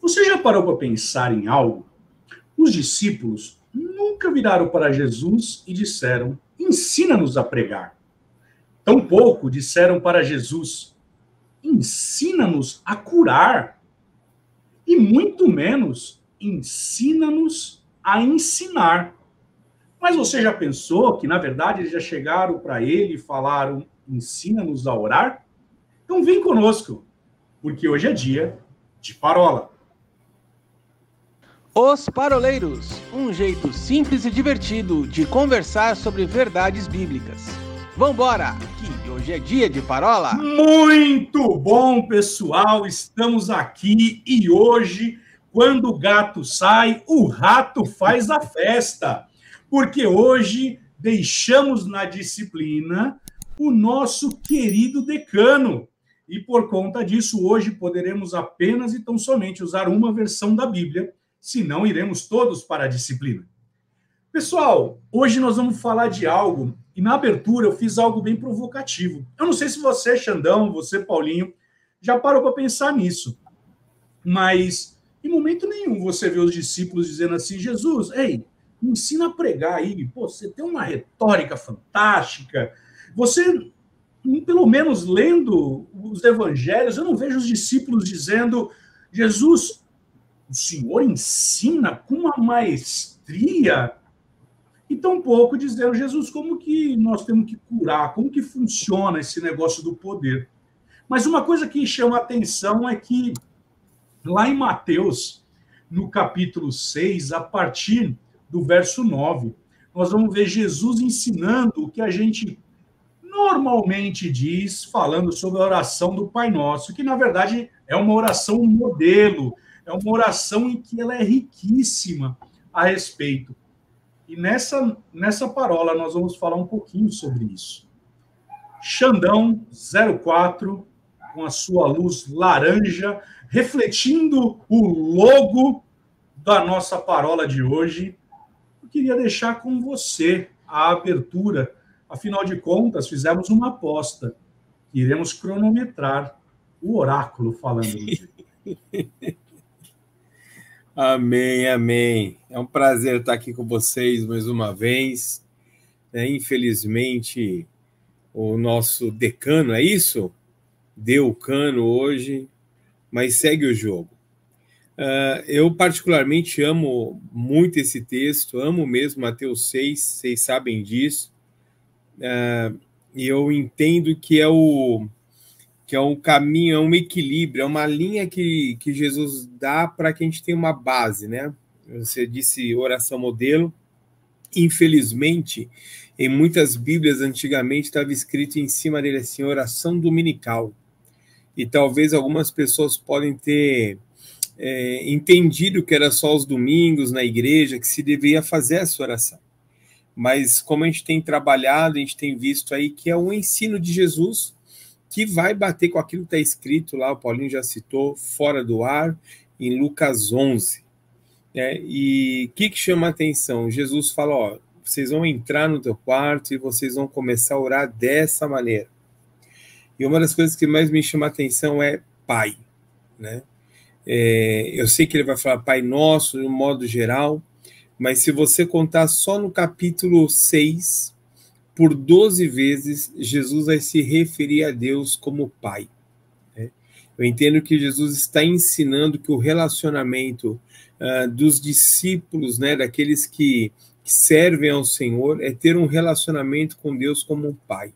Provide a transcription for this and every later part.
Você já parou para pensar em algo? Os discípulos nunca viraram para Jesus e disseram: Ensina-nos a pregar. Tampouco disseram para Jesus: Ensina-nos a curar. E muito menos, ensina-nos a ensinar. Mas você já pensou que, na verdade, eles já chegaram para ele e falaram: Ensina-nos a orar? Então vem conosco, porque hoje é dia de parola. Os Paroleiros, um jeito simples e divertido de conversar sobre verdades bíblicas. Vambora, que hoje é dia de parola. Muito bom, pessoal, estamos aqui e hoje, quando o gato sai, o rato faz a festa. Porque hoje deixamos na disciplina o nosso querido decano. E por conta disso, hoje poderemos apenas e tão somente usar uma versão da Bíblia senão iremos todos para a disciplina. Pessoal, hoje nós vamos falar de algo, e na abertura eu fiz algo bem provocativo. Eu não sei se você, Xandão, você, Paulinho, já parou para pensar nisso, mas em momento nenhum você vê os discípulos dizendo assim: Jesus, ei, me ensina a pregar aí, pô, você tem uma retórica fantástica, você, pelo menos lendo os evangelhos, eu não vejo os discípulos dizendo: Jesus, o Senhor ensina com uma maestria e tão pouco dizendo, Jesus, como que nós temos que curar, como que funciona esse negócio do poder. Mas uma coisa que chama a atenção é que lá em Mateus, no capítulo 6, a partir do verso 9, nós vamos ver Jesus ensinando o que a gente normalmente diz, falando sobre a oração do Pai Nosso, que na verdade é uma oração modelo, é uma oração em que ela é riquíssima a respeito. E nessa, nessa parola nós vamos falar um pouquinho sobre isso. Xandão 04, com a sua luz laranja, refletindo o logo da nossa parola de hoje. Eu queria deixar com você a abertura. Afinal de contas, fizemos uma aposta. Iremos cronometrar o oráculo falando. Amém, amém. É um prazer estar aqui com vocês mais uma vez. É, infelizmente, o nosso decano, é isso? Deu o cano hoje, mas segue o jogo. Uh, eu, particularmente, amo muito esse texto, amo mesmo Mateus 6, vocês sabem disso. Uh, e eu entendo que é o que é um caminho, é um equilíbrio, é uma linha que, que Jesus dá para que a gente tenha uma base, né? Você disse oração modelo. Infelizmente, em muitas Bíblias antigamente estava escrito em cima dele assim, oração dominical. E talvez algumas pessoas podem ter é, entendido que era só os domingos na igreja que se devia fazer essa oração. Mas como a gente tem trabalhado, a gente tem visto aí que é um ensino de Jesus que vai bater com aquilo que está escrito lá, o Paulinho já citou, fora do ar, em Lucas 11. Né? E o que, que chama a atenção? Jesus fala: ó, vocês vão entrar no teu quarto e vocês vão começar a orar dessa maneira. E uma das coisas que mais me chama a atenção é Pai. Né? É, eu sei que ele vai falar Pai Nosso, de um modo geral, mas se você contar só no capítulo 6, por 12 vezes, Jesus vai se referir a Deus como Pai. Né? Eu entendo que Jesus está ensinando que o relacionamento uh, dos discípulos, né, daqueles que, que servem ao Senhor, é ter um relacionamento com Deus como um Pai.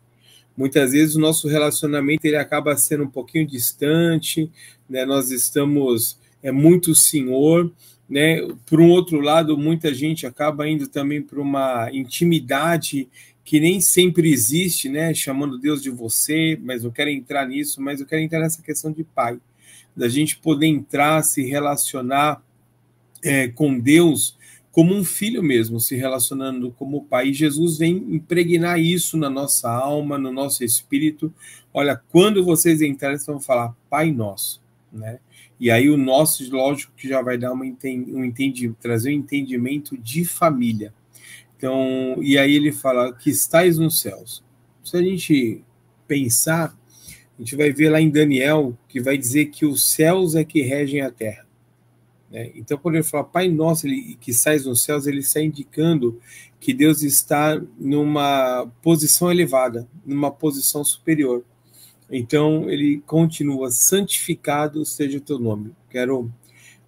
Muitas vezes o nosso relacionamento ele acaba sendo um pouquinho distante, né? nós estamos é muito Senhor, né? Por um outro lado, muita gente acaba indo também para uma intimidade que nem sempre existe, né? Chamando Deus de você, mas eu quero entrar nisso, mas eu quero entrar nessa questão de pai, da gente poder entrar, se relacionar é, com Deus como um filho mesmo, se relacionando como pai. E Jesus vem impregnar isso na nossa alma, no nosso espírito. Olha, quando vocês entrarem, vocês vão falar Pai Nosso, né? E aí o nosso, lógico, que já vai dar uma, um entendimento, trazer um entendimento de família então, e aí ele fala que estáis nos céus. Se a gente pensar, a gente vai ver lá em Daniel que vai dizer que os céus é que regem a terra. Né? Então, quando ele fala Pai Nosso ele, que sai nos céus, ele está indicando que Deus está numa posição elevada, numa posição superior. Então, ele continua, santificado seja o teu nome. Quero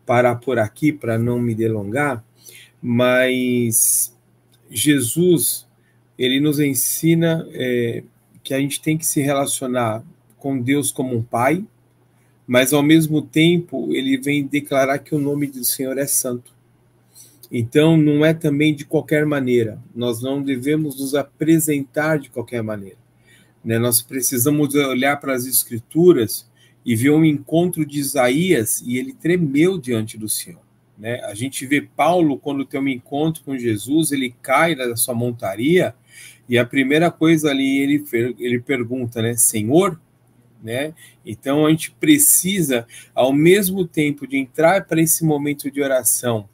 parar por aqui para não me delongar, mas Jesus, ele nos ensina é, que a gente tem que se relacionar com Deus como um pai, mas ao mesmo tempo ele vem declarar que o nome do Senhor é santo. Então, não é também de qualquer maneira, nós não devemos nos apresentar de qualquer maneira. Né? Nós precisamos olhar para as Escrituras e ver um encontro de Isaías e ele tremeu diante do Senhor. Né? A gente vê Paulo, quando tem um encontro com Jesus, ele cai da sua montaria e a primeira coisa ali ele, ele pergunta, né, Senhor? Né? Então a gente precisa, ao mesmo tempo de entrar para esse momento de oração,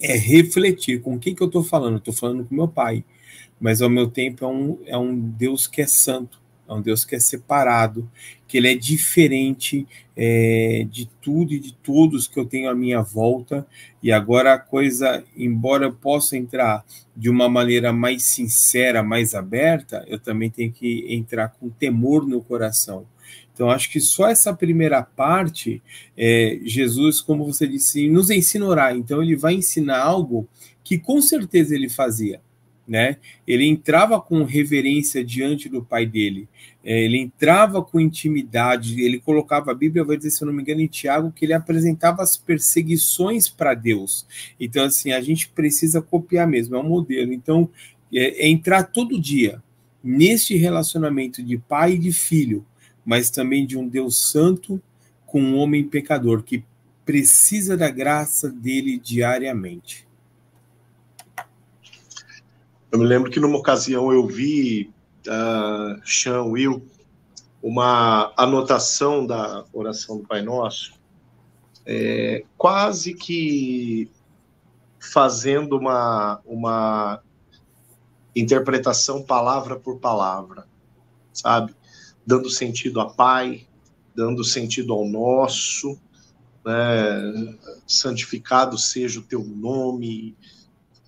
é refletir com quem que eu estou falando. Estou falando com meu pai, mas ao meu tempo é um, é um Deus que é santo, é um Deus que é separado, que ele é diferente é, de tudo e de todos que eu tenho à minha volta. E agora a coisa, embora eu possa entrar de uma maneira mais sincera, mais aberta, eu também tenho que entrar com temor no coração. Então, acho que só essa primeira parte, é, Jesus, como você disse, nos ensina a orar. Então, ele vai ensinar algo que com certeza ele fazia né? Ele entrava com reverência diante do pai dele, é, ele entrava com intimidade, ele colocava a Bíblia, vai dizer, se eu não me engano, em Tiago, que ele apresentava as perseguições para Deus. Então, assim, a gente precisa copiar mesmo, é um modelo. Então, é, é entrar todo dia neste relacionamento de pai e de filho, mas também de um Deus santo com um homem pecador que precisa da graça dele diariamente. Eu me lembro que numa ocasião eu vi uh, Will uma anotação da oração do Pai Nosso, é, quase que fazendo uma, uma interpretação palavra por palavra, sabe? Dando sentido a Pai, dando sentido ao nosso, né? santificado seja o teu nome,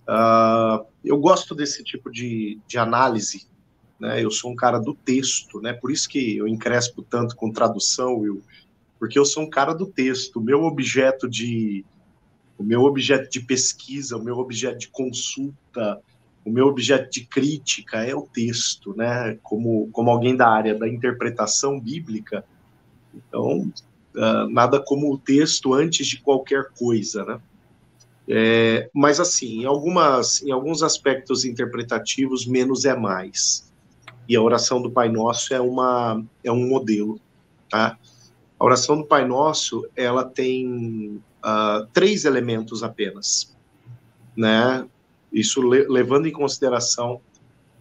Uh, eu gosto desse tipo de, de análise, né? Eu sou um cara do texto, né? Por isso que eu encrespo tanto com tradução, Will, porque eu sou um cara do texto. O meu objeto de o meu objeto de pesquisa, o meu objeto de consulta, o meu objeto de crítica é o texto, né? Como, como alguém da área da interpretação bíblica, então uh, nada como o texto antes de qualquer coisa, né? É, mas assim, em, algumas, em alguns aspectos interpretativos, menos é mais. E a oração do Pai Nosso é, uma, é um modelo. Tá? A oração do Pai Nosso ela tem uh, três elementos apenas. Né? Isso le levando em consideração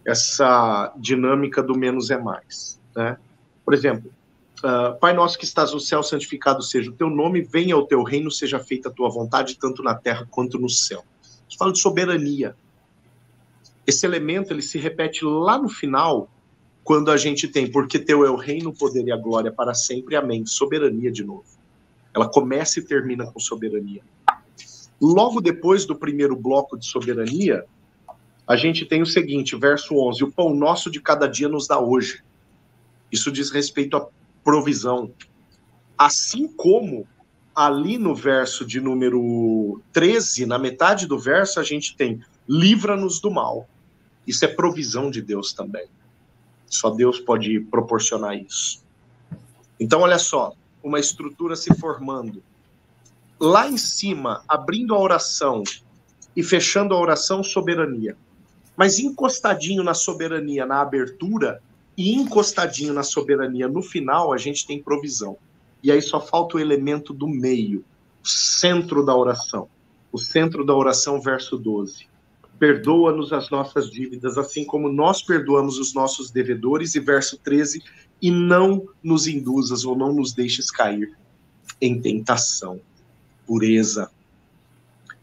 essa dinâmica do menos é mais. Né? Por exemplo, Uh, Pai nosso que estás no céu, santificado seja o teu nome, venha o teu reino, seja feita a tua vontade, tanto na terra quanto no céu. Isso fala de soberania. Esse elemento ele se repete lá no final, quando a gente tem, porque teu é o reino, o poder e a glória para sempre, amém. Soberania de novo. Ela começa e termina com soberania. Logo depois do primeiro bloco de soberania, a gente tem o seguinte, verso 11: O pão nosso de cada dia nos dá hoje. Isso diz respeito a provisão. Assim como ali no verso de número 13, na metade do verso, a gente tem livra-nos do mal. Isso é provisão de Deus também. Só Deus pode proporcionar isso. Então, olha só, uma estrutura se formando. Lá em cima, abrindo a oração e fechando a oração, soberania. Mas encostadinho na soberania, na abertura, e encostadinho na soberania, no final, a gente tem provisão. E aí só falta o elemento do meio, o centro da oração. O centro da oração, verso 12. Perdoa-nos as nossas dívidas, assim como nós perdoamos os nossos devedores. E verso 13. E não nos induzas ou não nos deixes cair em tentação. Pureza.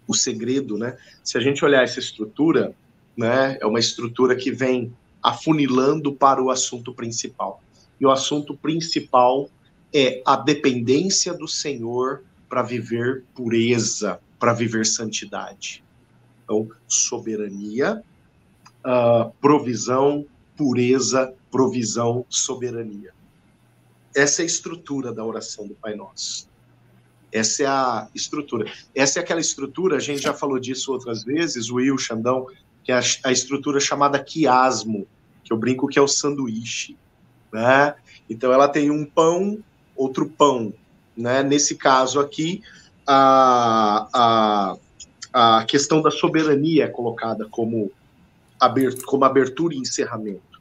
O segredo, né? Se a gente olhar essa estrutura, né, é uma estrutura que vem afunilando para o assunto principal. E o assunto principal é a dependência do Senhor para viver pureza, para viver santidade. Então, soberania, uh, provisão, pureza, provisão, soberania. Essa é a estrutura da oração do Pai Nosso. Essa é a estrutura. Essa é aquela estrutura, a gente já falou disso outras vezes, o Will Xandão, que é a, a estrutura chamada quiasmo, que eu brinco que é o sanduíche. Né? Então, ela tem um pão, outro pão. Né? Nesse caso aqui, a, a, a questão da soberania é colocada como, abertura, como abertura e encerramento.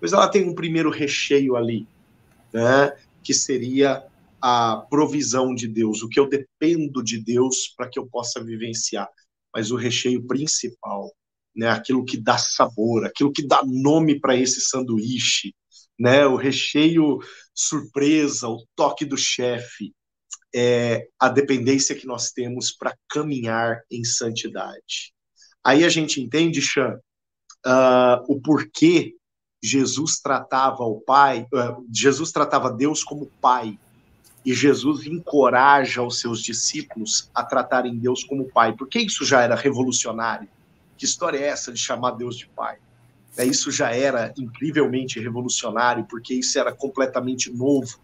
Mas ela tem um primeiro recheio ali, né? que seria a provisão de Deus, o que eu dependo de Deus para que eu possa vivenciar. Mas o recheio principal, né, aquilo que dá sabor, aquilo que dá nome para esse sanduíche, né, o recheio surpresa, o toque do chefe, é a dependência que nós temos para caminhar em santidade. Aí a gente entende, Chan, uh, o porquê Jesus tratava o Pai, uh, Jesus tratava Deus como Pai, e Jesus encoraja os seus discípulos a tratarem Deus como Pai, porque isso já era revolucionário. Que história é essa de chamar Deus de Pai? É, isso já era incrivelmente revolucionário, porque isso era completamente novo,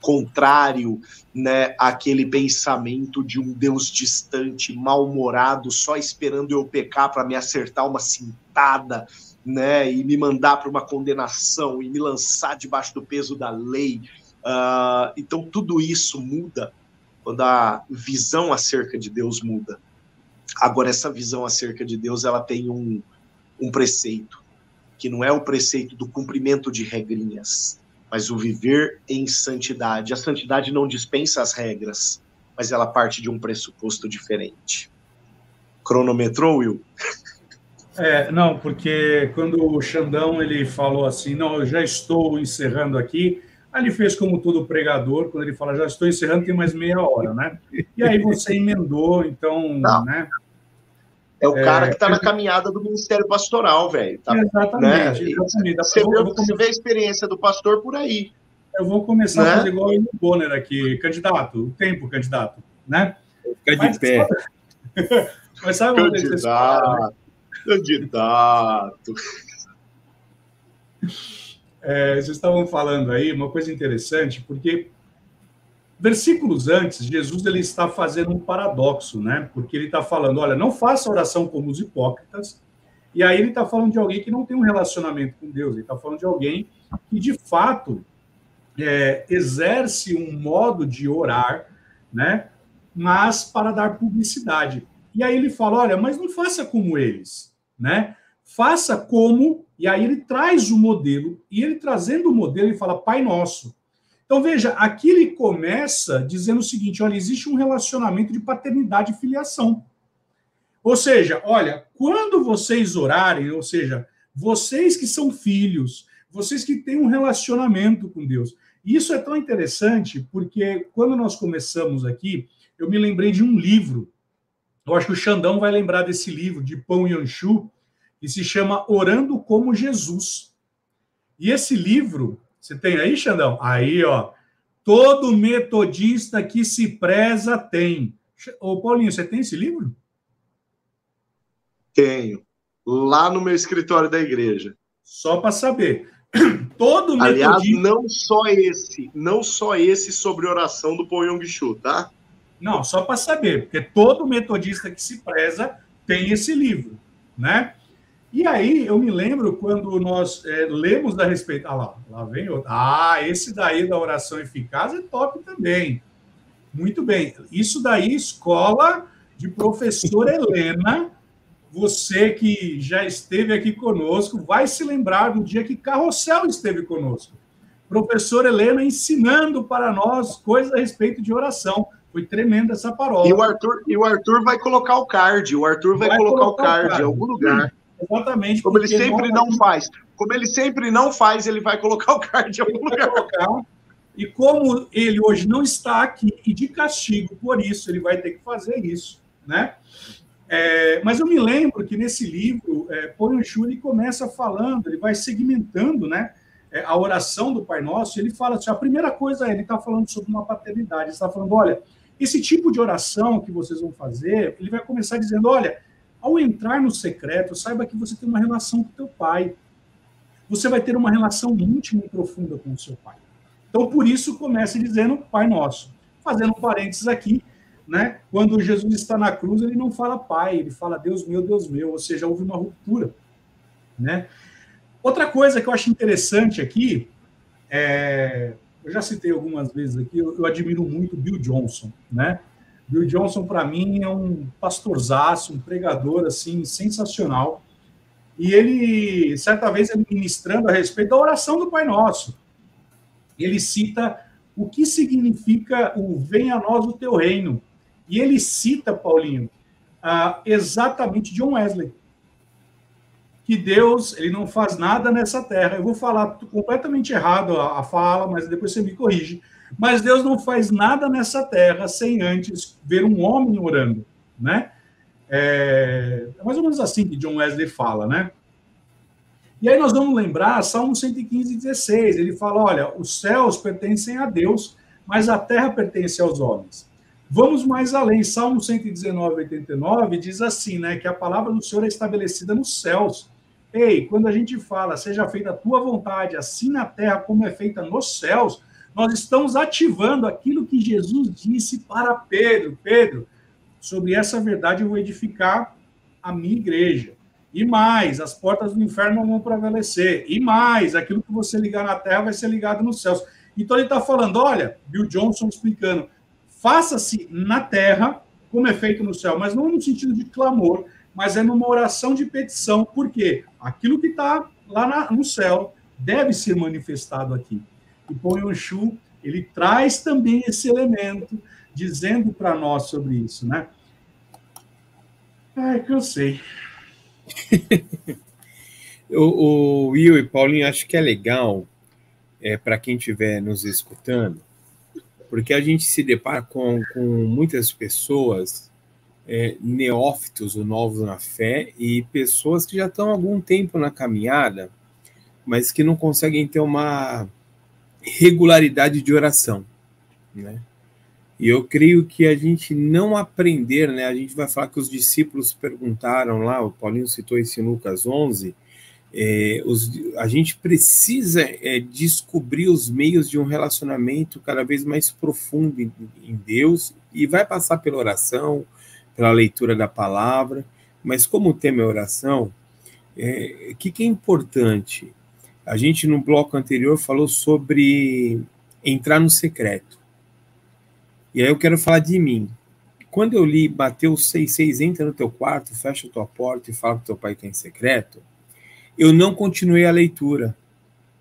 contrário né, àquele pensamento de um Deus distante, mal-humorado, só esperando eu pecar para me acertar uma cintada, né, e me mandar para uma condenação e me lançar debaixo do peso da lei. Uh, então tudo isso muda quando a visão acerca de Deus muda. Agora essa visão acerca de Deus ela tem um, um preceito que não é o preceito do cumprimento de regrinhas, mas o viver em santidade. A santidade não dispensa as regras, mas ela parte de um pressuposto diferente. Cronometrou, Will? É, não, porque quando o Xandão ele falou assim, não, eu já estou encerrando aqui, Aí ele fez como todo pregador, quando ele fala, já estou encerrando, tem mais meia hora, né? E aí você emendou, então, Não. né? É o cara é, que está na caminhada do Ministério Pastoral, velho. Tá, exatamente, né? exatamente. Você, vê a experiência do pastor por aí. Eu vou começar né? a fazer igual o Bonner aqui, candidato, o tempo, candidato, né? Fica de pé. Mas sabe onde candidato, candidato. É, vocês estavam falando aí uma coisa interessante, porque versículos antes, Jesus ele está fazendo um paradoxo, né? Porque ele está falando, olha, não faça oração como os hipócritas. E aí ele está falando de alguém que não tem um relacionamento com Deus. Ele está falando de alguém que de fato é, exerce um modo de orar, né? Mas para dar publicidade. E aí ele fala, olha, mas não faça como eles, né? Faça como e aí ele traz o modelo, e ele trazendo o modelo, ele fala Pai Nosso. Então veja, aqui ele começa dizendo o seguinte: olha, existe um relacionamento de paternidade e filiação. Ou seja, olha, quando vocês orarem, ou seja, vocês que são filhos, vocês que têm um relacionamento com Deus. Isso é tão interessante porque quando nós começamos aqui, eu me lembrei de um livro. Eu acho que o Xandão vai lembrar desse livro de Pão Yanchu, e se chama Orando como Jesus. E esse livro, você tem aí, Xandão? Aí, ó. Todo metodista que se preza tem. Ô, Paulinho, você tem esse livro? Tenho. Lá no meu escritório da igreja. Só para saber. Todo metodista. Aliás, não só esse, não só esse sobre oração do Paul Yong Chu, tá? Não, só para saber, porque todo metodista que se preza tem esse livro, né? E aí eu me lembro quando nós é, lemos a respeito. Ah lá, lá vem outro. Ah, esse daí da oração eficaz é top também. Muito bem. Isso daí, escola de professora Helena. Você que já esteve aqui conosco, vai se lembrar do dia que Carrossel esteve conosco. Professora Helena ensinando para nós coisas a respeito de oração. Foi tremenda essa paródia. E o Arthur, e o Arthur vai colocar o card. O Arthur vai, vai colocar, colocar, o card, card em algum lugar. Exatamente. Como ele sempre não, não faz. Como ele sempre não faz, ele vai colocar o card em algum lugar. Colocar. E como ele hoje não está aqui, e de castigo por isso, ele vai ter que fazer isso, né? É, mas eu me lembro que nesse livro, é, Poranchuri começa falando, ele vai segmentando, né? É, a oração do Pai Nosso, ele fala assim: a primeira coisa é, ele está falando sobre uma paternidade, ele está falando, olha, Esse tipo de oração que vocês vão fazer, ele vai começar dizendo: olha, ao entrar no secreto, saiba que você tem uma relação com teu pai. Você vai ter uma relação íntima e profunda com o seu pai. Então, por isso, comece dizendo Pai Nosso. Fazendo um parênteses aqui, né? Quando Jesus está na cruz, ele não fala Pai, ele fala Deus meu, Deus meu, ou seja, houve uma ruptura, né? Outra coisa que eu acho interessante aqui, é, eu já citei algumas vezes aqui, eu, eu admiro muito Bill Johnson, né? Bill Johnson, para mim, é um pastorzaço, um pregador, assim, sensacional. E ele, certa vez, ministrando a respeito da oração do Pai Nosso, ele cita o que significa o venha a nós o teu reino. E ele cita, Paulinho, uh, exatamente John Wesley. Que Deus, ele não faz nada nessa terra. Eu vou falar completamente errado a fala, mas depois você me corrige mas Deus não faz nada nessa terra sem antes ver um homem orando, né? É, é mais ou menos assim que John Wesley fala, né? E aí nós vamos lembrar Salmo 115, 16. Ele fala: olha, os céus pertencem a Deus, mas a terra pertence aos homens. Vamos mais além. Salmo 119, 89 diz assim, né? Que a palavra do Senhor é estabelecida nos céus. Ei, quando a gente fala, seja feita a tua vontade, assim na terra como é feita nos céus, nós estamos ativando aquilo que Jesus disse para Pedro: Pedro, sobre essa verdade eu vou edificar a minha igreja. E mais, as portas do inferno vão prevalecer. E mais, aquilo que você ligar na terra vai ser ligado nos céus. Então ele está falando: olha, Bill Johnson explicando, faça-se na terra como é feito no céu, mas não no sentido de clamor, mas é numa oração de petição, porque aquilo que está lá na, no céu deve ser manifestado aqui. E Ponhonchu, ele traz também esse elemento, dizendo para nós sobre isso, né? Ai, cansei. o, o Will e Paulinho, acho que é legal é, para quem estiver nos escutando, porque a gente se depara com, com muitas pessoas é, neófitos ou novos na fé e pessoas que já estão há algum tempo na caminhada, mas que não conseguem ter uma regularidade de oração, né? E eu creio que a gente não aprender, né? A gente vai falar que os discípulos perguntaram lá, o Paulinho citou isso em Lucas 11, é, os, a gente precisa é, descobrir os meios de um relacionamento cada vez mais profundo em, em Deus e vai passar pela oração, pela leitura da palavra, mas como o tema é oração, o é, que, que é importante? A gente, no bloco anterior, falou sobre entrar no secreto. E aí eu quero falar de mim. Quando eu li Mateus 6,6, entra no teu quarto, fecha a tua porta e fala que teu pai tem secreto, eu não continuei a leitura.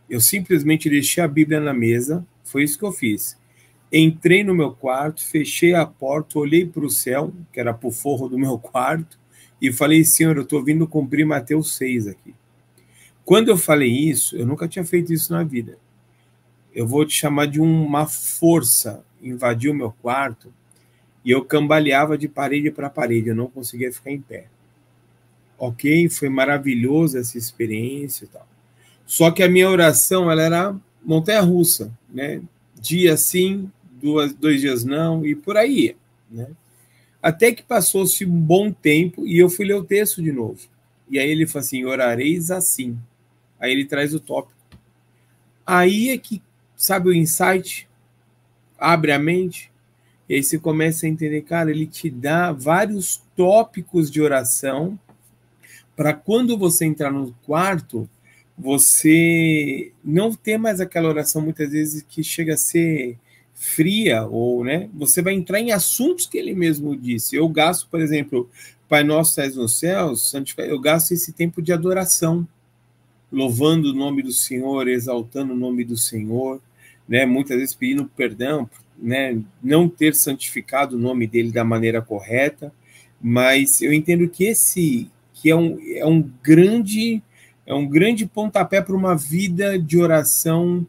Eu simplesmente deixei a Bíblia na mesa, foi isso que eu fiz. Entrei no meu quarto, fechei a porta, olhei para o céu, que era para o forro do meu quarto, e falei, Senhor, eu estou vindo cumprir Mateus 6 aqui. Quando eu falei isso, eu nunca tinha feito isso na vida. Eu vou te chamar de uma força invadiu meu quarto e eu cambaleava de parede para parede, eu não conseguia ficar em pé. Ok, foi maravilhoso essa experiência e tal. Só que a minha oração ela era montanha-russa, né? Dia sim, duas, dois dias não e por aí, né? Até que passou-se um bom tempo e eu fui ler o texto de novo. E aí ele falou assim: orareis assim. Aí ele traz o tópico. Aí é que, sabe o insight? Abre a mente. E aí você começa a entender, cara, ele te dá vários tópicos de oração para quando você entrar no quarto, você não ter mais aquela oração muitas vezes que chega a ser fria ou, né? Você vai entrar em assuntos que ele mesmo disse. Eu gasto, por exemplo, Pai Nosso estás nos céus, eu gasto esse tempo de adoração louvando o nome do Senhor, exaltando o nome do Senhor, né? Muitas vezes pedindo perdão, né? Não ter santificado o nome dele da maneira correta, mas eu entendo que esse que é um, é um grande é um grande pontapé para uma vida de oração,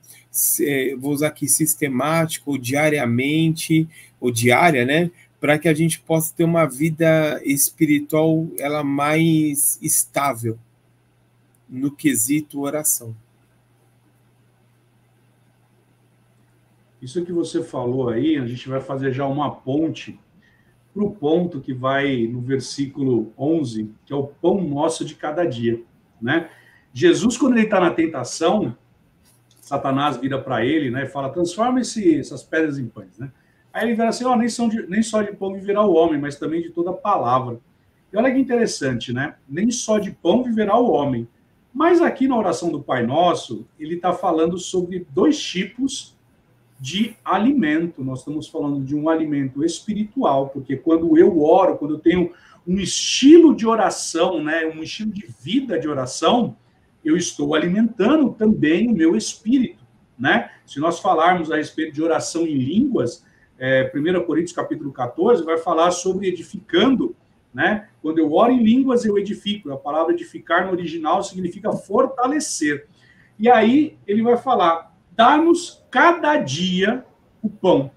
é, vou usar aqui sistemático, ou diariamente, ou diária, né? Para que a gente possa ter uma vida espiritual ela mais estável, no quesito oração. Isso que você falou aí, a gente vai fazer já uma ponte para o ponto que vai no versículo 11, que é o pão nosso de cada dia, né? Jesus, quando ele está na tentação, Satanás vira para ele, né, e fala, transforma essas pedras em pães, né? Aí ele vira assim, ó, oh, nem, são de, nem só de pão viverá o homem, mas também de toda palavra. E olha que interessante, né? Nem só de pão viverá o homem. Mas aqui na oração do Pai Nosso, ele está falando sobre dois tipos de alimento. Nós estamos falando de um alimento espiritual, porque quando eu oro, quando eu tenho um estilo de oração, né, um estilo de vida de oração, eu estou alimentando também o meu espírito, né? Se nós falarmos a respeito de oração em línguas, é, 1 Coríntios capítulo 14 vai falar sobre edificando, né? Quando eu oro em línguas, eu edifico. A palavra edificar no original significa fortalecer. E aí ele vai falar: dá-nos cada dia o pão.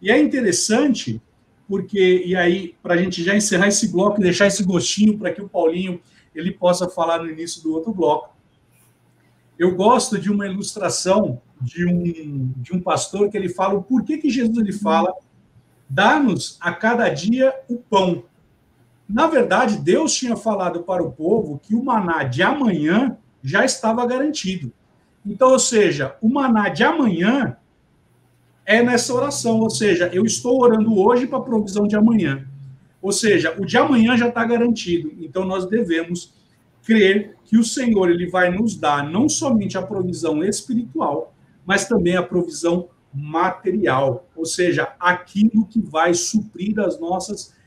E é interessante, porque, e aí, para a gente já encerrar esse bloco e deixar esse gostinho para que o Paulinho ele possa falar no início do outro bloco. Eu gosto de uma ilustração de um, de um pastor que ele fala o porquê que Jesus ele fala dá-nos a cada dia o pão. Na verdade, Deus tinha falado para o povo que o maná de amanhã já estava garantido. Então, ou seja, o maná de amanhã é nessa oração, ou seja, eu estou orando hoje para a provisão de amanhã. Ou seja, o de amanhã já está garantido. Então, nós devemos crer que o Senhor ele vai nos dar não somente a provisão espiritual, mas também a provisão material, ou seja, aquilo que vai suprir as nossas necessidades.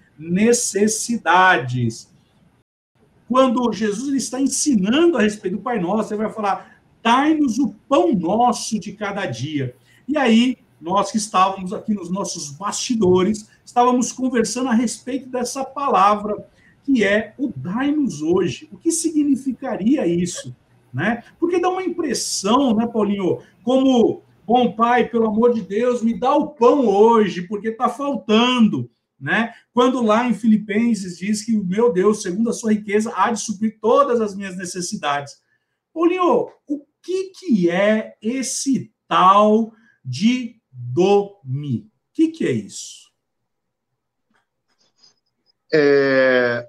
Quando Jesus está ensinando a respeito do Pai Nosso, ele vai falar: dai-nos o pão nosso de cada dia. E aí, nós que estávamos aqui nos nossos bastidores, estávamos conversando a respeito dessa palavra, que é o dai-nos hoje. O que significaria isso? Né? Porque dá uma impressão, né, Paulinho, como, bom pai, pelo amor de Deus, me dá o pão hoje, porque está faltando. Né? Quando lá em Filipenses diz que, meu Deus, segundo a sua riqueza, há de suprir todas as minhas necessidades. Paulinho, o que, que é esse tal de Domi? O que, que é isso? É...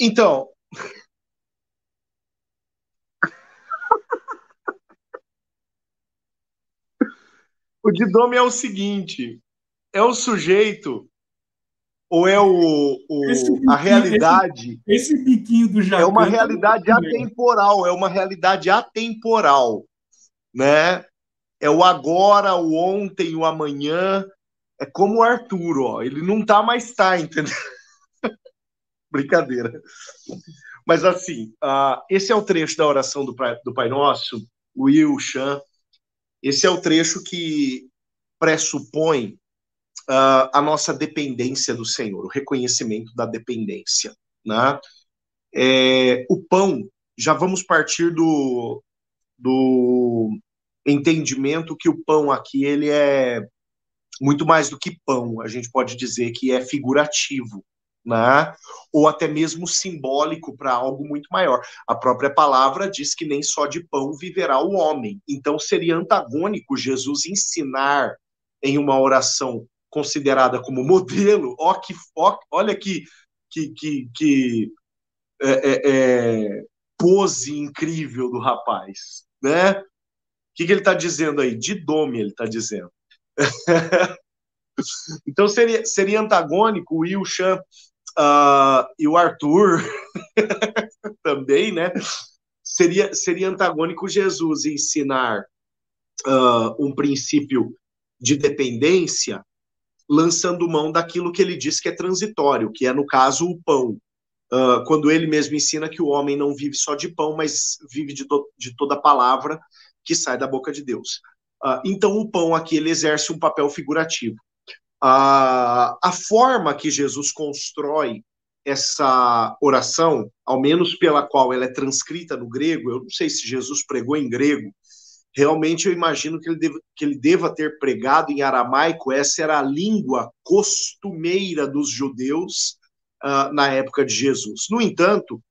Então. o Didome é o seguinte: é o sujeito ou é o, o biquinho, a realidade? Esse, esse, biquinho do Jacan. É uma realidade atemporal, é uma realidade atemporal, né? É o agora, o ontem, o amanhã. É como o Arthur, ó, ele não tá mais tá, entendeu? Brincadeira. Mas assim, uh, esse é o trecho da oração do, do Pai Nosso, Will, Chan. Esse é o trecho que pressupõe uh, a nossa dependência do Senhor, o reconhecimento da dependência. Né? É, o pão, já vamos partir do, do entendimento que o pão aqui ele é muito mais do que pão, a gente pode dizer que é figurativo, né? ou até mesmo simbólico para algo muito maior. A própria palavra diz que nem só de pão viverá o homem. Então seria antagônico Jesus ensinar em uma oração considerada como modelo, ó, que, ó, olha que, que, que, que é, é, é, pose incrível do rapaz, né? O que, que ele está dizendo aí? De dome ele está dizendo. então seria, seria antagônico o Will uh, e o Arthur também, né? Seria, seria antagônico Jesus ensinar uh, um princípio de dependência lançando mão daquilo que ele diz que é transitório, que é, no caso, o pão. Uh, quando ele mesmo ensina que o homem não vive só de pão, mas vive de, to de toda palavra que sai da boca de Deus. Uh, então, o pão aqui ele exerce um papel figurativo. Uh, a forma que Jesus constrói essa oração, ao menos pela qual ela é transcrita no grego, eu não sei se Jesus pregou em grego, realmente eu imagino que ele, deva, que ele deva ter pregado em aramaico, essa era a língua costumeira dos judeus uh, na época de Jesus. No entanto,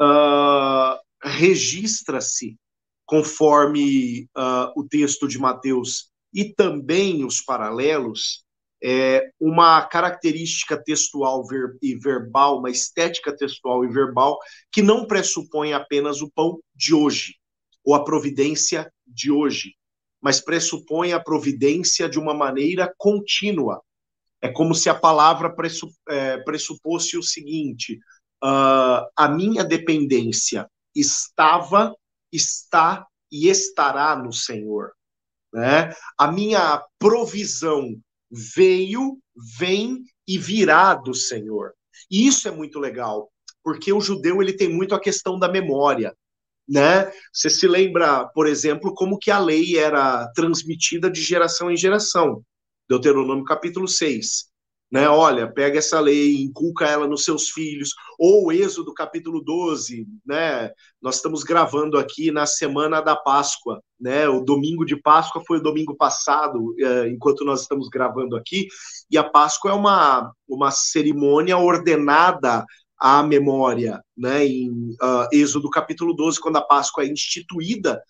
uh, registra-se, conforme uh, o texto de Mateus e também os paralelos, é, uma característica textual ver, e verbal, uma estética textual e verbal que não pressupõe apenas o pão de hoje, ou a providência de hoje, mas pressupõe a providência de uma maneira contínua. É como se a palavra pressup, é, o seguinte: uh, a minha dependência estava, está e estará no Senhor. Né? A minha provisão veio, vem e virá do Senhor. E isso é muito legal, porque o judeu ele tem muito a questão da memória né? Você se lembra, por exemplo, como que a lei era transmitida de geração em geração. Deuteronômio capítulo 6. Né, olha, pega essa lei, inculca ela nos seus filhos, ou Êxodo capítulo 12, né? Nós estamos gravando aqui na semana da Páscoa, né? O domingo de Páscoa foi o domingo passado, é, enquanto nós estamos gravando aqui, e a Páscoa é uma, uma cerimônia ordenada à memória, né, em uh, Êxodo capítulo 12, quando a Páscoa é instituída,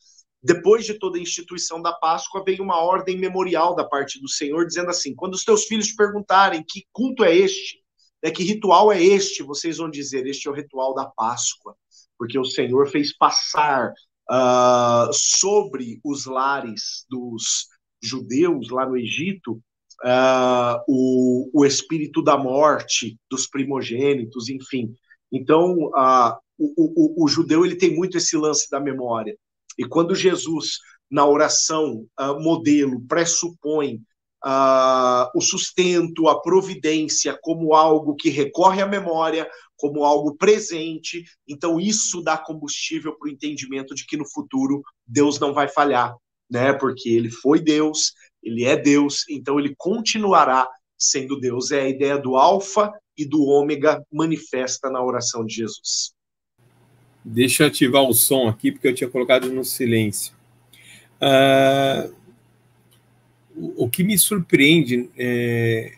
depois de toda a instituição da Páscoa, vem uma ordem memorial da parte do Senhor, dizendo assim: quando os teus filhos perguntarem que culto é este, né, que ritual é este, vocês vão dizer: este é o ritual da Páscoa, porque o Senhor fez passar uh, sobre os lares dos judeus lá no Egito uh, o, o espírito da morte dos primogênitos, enfim. Então, uh, o, o, o, judeu ele tem muito esse lance da memória. E quando Jesus, na oração uh, modelo, pressupõe uh, o sustento, a providência como algo que recorre à memória, como algo presente, então isso dá combustível para o entendimento de que no futuro Deus não vai falhar, né? Porque ele foi Deus, ele é Deus, então ele continuará sendo Deus. É a ideia do Alfa e do Ômega manifesta na oração de Jesus. Deixa eu ativar o som aqui, porque eu tinha colocado no silêncio. Uh, o que me surpreende é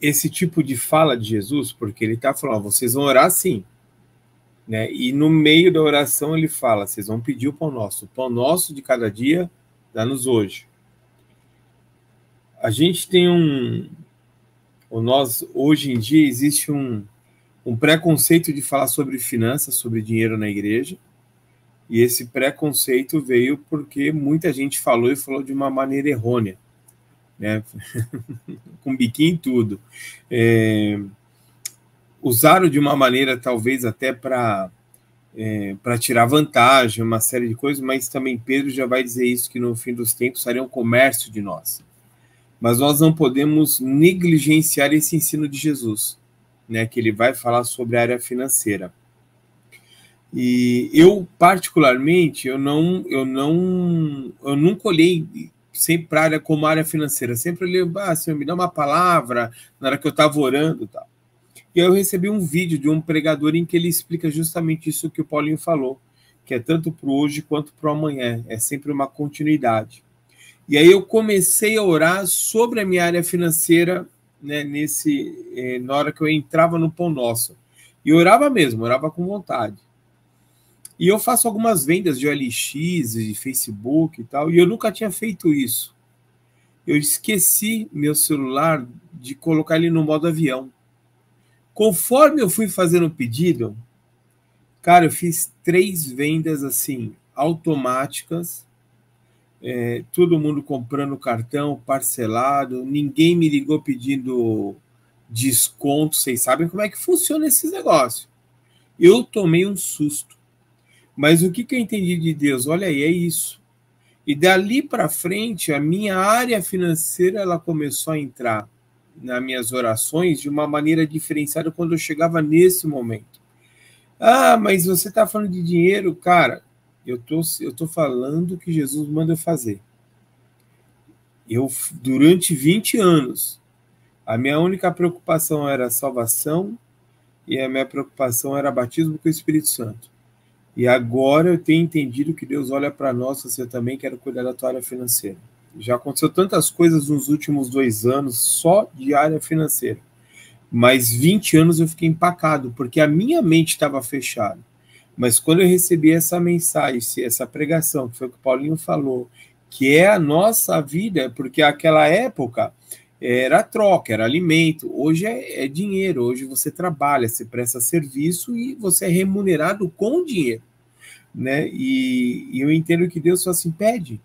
esse tipo de fala de Jesus, porque ele está falando, vocês vão orar sim. Né? E no meio da oração ele fala, vocês vão pedir o pão nosso. O pão nosso de cada dia, dá-nos hoje a gente tem um. O nós, hoje em dia, existe um, um preconceito de falar sobre finanças, sobre dinheiro na igreja. E esse preconceito veio porque muita gente falou e falou de uma maneira errônea, né? com biquinho e tudo. É, usaram de uma maneira, talvez até para é, para tirar vantagem, uma série de coisas, mas também Pedro já vai dizer isso, que no fim dos tempos seria um comércio de nós mas nós não podemos negligenciar esse ensino de Jesus, né, que ele vai falar sobre a área financeira. E eu particularmente, eu não, eu não, eu nunca olhei sempre para área como área financeira, sempre olhei, ah, Senhor, me dá uma palavra na hora que eu estava orando, tal. E aí eu recebi um vídeo de um pregador em que ele explica justamente isso que o Paulinho falou, que é tanto para hoje quanto para o amanhã, é sempre uma continuidade. E aí eu comecei a orar sobre a minha área financeira, né, nesse, eh, na hora que eu entrava no Pão Nosso. E orava mesmo, orava com vontade. E eu faço algumas vendas de OLX, de Facebook e tal, e eu nunca tinha feito isso. Eu esqueci meu celular de colocar ele no modo avião. Conforme eu fui fazendo o pedido, cara, eu fiz três vendas assim, automáticas, é, todo mundo comprando cartão parcelado, ninguém me ligou pedindo desconto, vocês sabem como é que funciona esse negócio. Eu tomei um susto. Mas o que, que eu entendi de Deus? Olha aí, é isso. E dali para frente, a minha área financeira ela começou a entrar nas minhas orações de uma maneira diferenciada quando eu chegava nesse momento. Ah, mas você está falando de dinheiro, cara. Eu tô, eu tô falando o que Jesus manda eu fazer. Eu, durante 20 anos, a minha única preocupação era salvação e a minha preocupação era batismo com o Espírito Santo. E agora eu tenho entendido que Deus olha para nós, você também quer cuidar da tua área financeira. Já aconteceu tantas coisas nos últimos dois anos só de área financeira. Mas 20 anos eu fiquei empacado, porque a minha mente estava fechada. Mas quando eu recebi essa mensagem, essa pregação, que foi o que o Paulinho falou, que é a nossa vida, porque aquela época era troca, era alimento. Hoje é, é, dinheiro, hoje você trabalha, você presta serviço e você é remunerado com dinheiro. Né? E, e eu entendo que Deus só assim pede.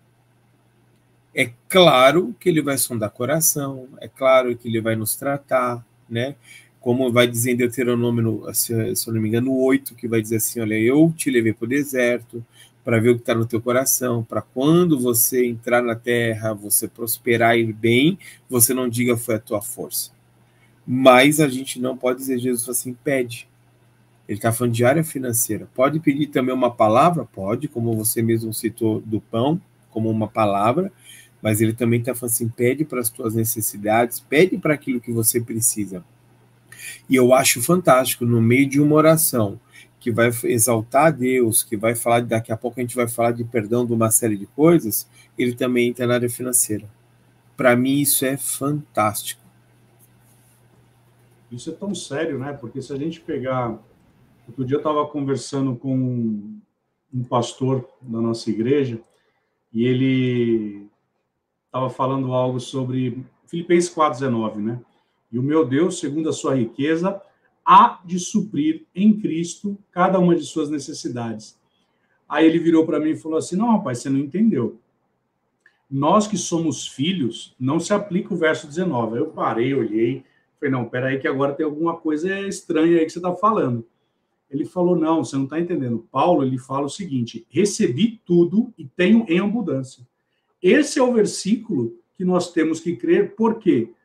É claro que ele vai sondar coração, é claro que ele vai nos tratar, né? Como vai dizer em Deuteronômio, se, eu não me engano, 8, que vai dizer assim: olha, eu te levei para o deserto, para ver o que está no teu coração, para quando você entrar na terra, você prosperar e ir bem, você não diga foi a tua força. Mas a gente não pode dizer, Jesus assim, pede. Ele está falando de área financeira. Pode pedir também uma palavra? Pode, como você mesmo citou do pão, como uma palavra, mas ele também está falando assim: pede para as tuas necessidades, pede para aquilo que você precisa. E eu acho fantástico, no meio de uma oração, que vai exaltar a Deus, que vai falar, daqui a pouco a gente vai falar de perdão de uma série de coisas, ele também entra na área financeira. Para mim, isso é fantástico. Isso é tão sério, né? Porque se a gente pegar. Outro dia eu estava conversando com um pastor da nossa igreja e ele estava falando algo sobre Filipenses 4,19, né? E o meu Deus, segundo a sua riqueza, há de suprir em Cristo cada uma de suas necessidades. Aí ele virou para mim e falou assim: Não, rapaz, você não entendeu. Nós que somos filhos, não se aplica o verso 19. Aí eu parei, olhei, falei: Não, peraí, que agora tem alguma coisa estranha aí que você está falando. Ele falou: Não, você não está entendendo. Paulo ele fala o seguinte: Recebi tudo e tenho em abundância. Esse é o versículo que nós temos que crer, por quê? Porque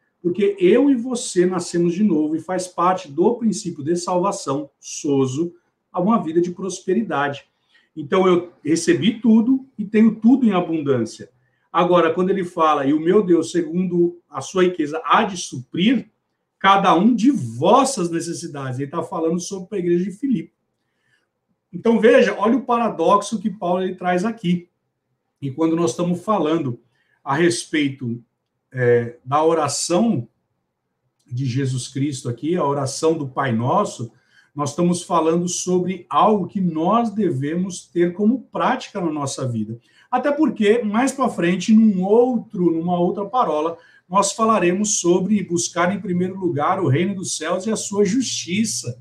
eu e você nascemos de novo e faz parte do princípio de salvação, soso, a uma vida de prosperidade. Então eu recebi tudo e tenho tudo em abundância. Agora, quando ele fala, e o meu Deus, segundo a sua riqueza, há de suprir cada um de vossas necessidades. Ele está falando sobre a igreja de Filipe. Então veja, olha o paradoxo que Paulo ele traz aqui. E quando nós estamos falando a respeito é, da oração de Jesus Cristo aqui, a oração do Pai Nosso, nós estamos falando sobre algo que nós devemos ter como prática na nossa vida. Até porque, mais para frente, num outro, numa outra parola, nós falaremos sobre buscar em primeiro lugar o reino dos céus e a sua justiça,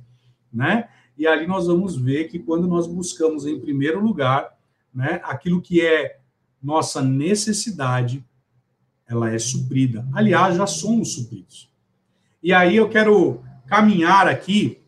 né? E ali nós vamos ver que quando nós buscamos em primeiro lugar, né, aquilo que é nossa necessidade, ela é suprida. Aliás, já somos supridos. E aí eu quero caminhar aqui,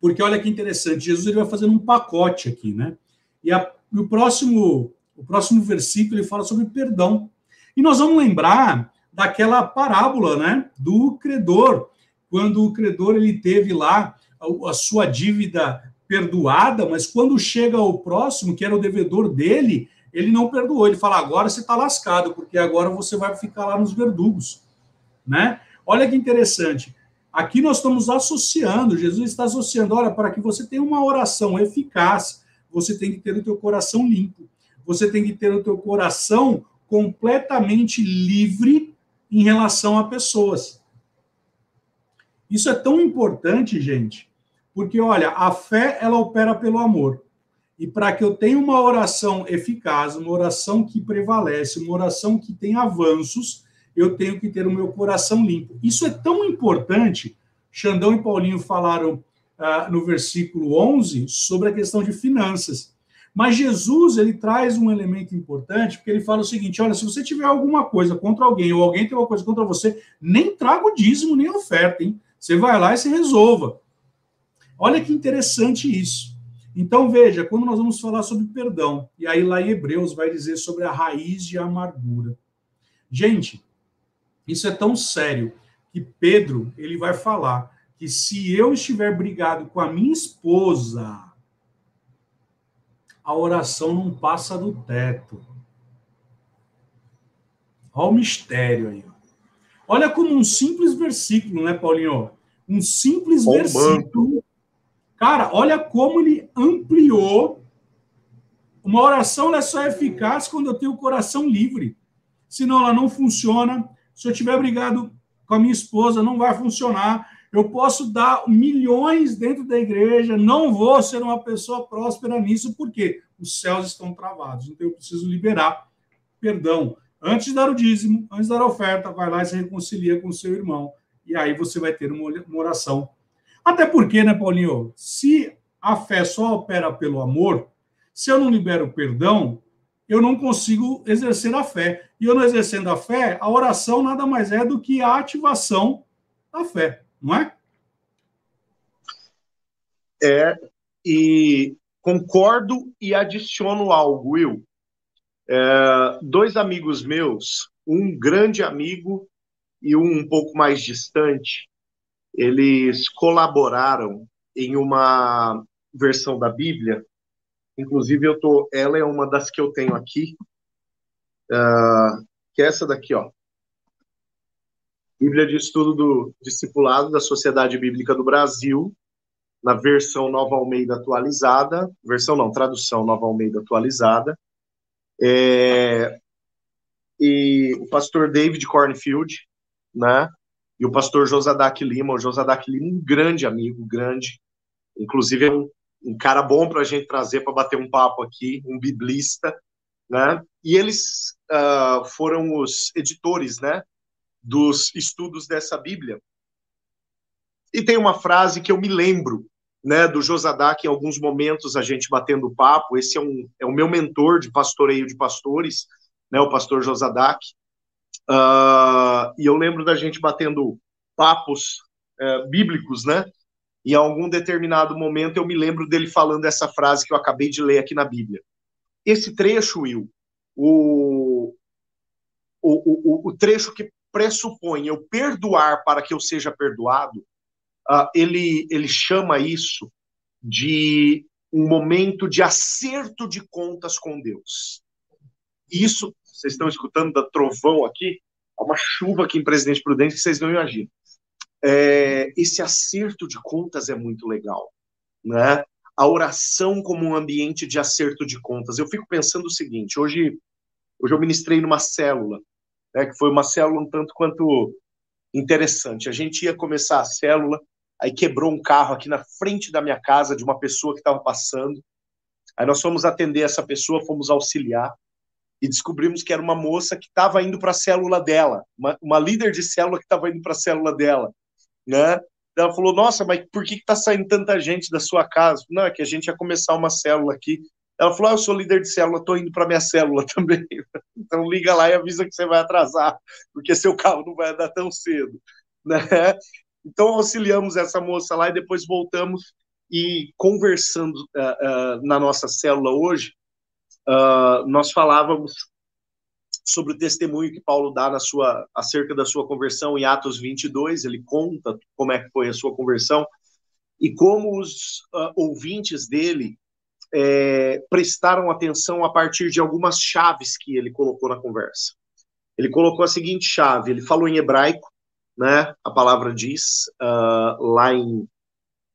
porque olha que interessante, Jesus ele vai fazendo um pacote aqui, né? E a, o próximo o próximo versículo ele fala sobre perdão. E nós vamos lembrar daquela parábola, né, do credor, quando o credor ele teve lá a, a sua dívida perdoada, mas quando chega o próximo, que era o devedor dele, ele não perdoou. Ele fala: agora você está lascado, porque agora você vai ficar lá nos verdugos. Né? Olha que interessante. Aqui nós estamos associando, Jesus está associando, olha, para que você tenha uma oração eficaz, você tem que ter o teu coração limpo. Você tem que ter o teu coração completamente livre em relação a pessoas. Isso é tão importante, gente, porque olha, a fé ela opera pelo amor. E para que eu tenha uma oração eficaz, uma oração que prevalece, uma oração que tem avanços, eu tenho que ter o meu coração limpo. Isso é tão importante. Xandão e Paulinho falaram ah, no versículo 11 sobre a questão de finanças. Mas Jesus, ele traz um elemento importante, porque ele fala o seguinte: olha, se você tiver alguma coisa contra alguém, ou alguém tem uma coisa contra você, nem traga o dízimo, nem oferta, hein? Você vai lá e se resolva. Olha que interessante isso. Então, veja, quando nós vamos falar sobre perdão, e aí lá em Hebreus vai dizer sobre a raiz de amargura. Gente, isso é tão sério que Pedro, ele vai falar que se eu estiver brigado com a minha esposa, a oração não passa do teto. Olha o mistério aí. Olha como um simples versículo, né, Paulinho? Um simples versículo Cara, olha como ele ampliou. Uma oração é só eficaz quando eu tenho o coração livre. Senão ela não funciona. Se eu tiver brigado com a minha esposa, não vai funcionar. Eu posso dar milhões dentro da igreja, não vou ser uma pessoa próspera nisso, porque os céus estão travados. Então eu preciso liberar perdão. Antes de dar o dízimo, antes de dar a oferta, vai lá e se reconcilia com o seu irmão. E aí você vai ter uma oração. Até porque, né, Paulinho? Se a fé só opera pelo amor, se eu não libero perdão, eu não consigo exercer a fé. E eu não exercendo a fé, a oração nada mais é do que a ativação da fé, não é? É, e concordo e adiciono algo, Will. É, dois amigos meus, um grande amigo e um um pouco mais distante, eles colaboraram em uma versão da Bíblia. Inclusive, eu tô, ela é uma das que eu tenho aqui, uh, que é essa daqui, ó. Bíblia de Estudo do Discipulado da Sociedade Bíblica do Brasil, na versão Nova Almeida atualizada, versão não, tradução Nova Almeida atualizada, é, e o pastor David Cornfield, né, e o pastor Josadac Lima, o Josadac Lima, um grande amigo, grande, inclusive é um, um cara bom para a gente trazer para bater um papo aqui, um biblista, né, e eles uh, foram os editores, né, dos estudos dessa Bíblia. E tem uma frase que eu me lembro né, do Josadak, em alguns momentos a gente batendo papo. Esse é, um, é o meu mentor de pastoreio de pastores, né, o pastor Josadak. Uh, e eu lembro da gente batendo papos uh, bíblicos, né? E em algum determinado momento eu me lembro dele falando essa frase que eu acabei de ler aqui na Bíblia. Esse trecho, Will, o, o, o, o trecho que pressupõe eu perdoar para que eu seja perdoado, uh, ele, ele chama isso de um momento de acerto de contas com Deus. Isso, vocês estão escutando da trovão aqui, há uma chuva aqui em Presidente Prudente que vocês não imaginam. É, esse acerto de contas é muito legal, né? A oração como um ambiente de acerto de contas. Eu fico pensando o seguinte: hoje, hoje eu ministrei numa célula, né, que foi uma célula um tanto quanto interessante. A gente ia começar a célula, aí quebrou um carro aqui na frente da minha casa de uma pessoa que estava passando. Aí nós fomos atender essa pessoa, fomos auxiliar e descobrimos que era uma moça que estava indo para a célula dela, uma, uma, líder de célula que estava indo para a célula dela, né? Ela falou: Nossa, mas por que está saindo tanta gente da sua casa? Não, é que a gente ia começar uma célula aqui. Ela falou: ah, Eu sou líder de célula, estou indo para minha célula também. então liga lá e avisa que você vai atrasar, porque seu carro não vai andar tão cedo, né? Então, auxiliamos essa moça lá e depois voltamos e conversando uh, uh, na nossa célula hoje, uh, nós falávamos sobre o testemunho que Paulo dá na sua acerca da sua conversão em Atos 22, ele conta como é que foi a sua conversão e como os ouvintes dele é, prestaram atenção a partir de algumas chaves que ele colocou na conversa. Ele colocou a seguinte chave, ele falou em hebraico, né? A palavra diz uh, lá em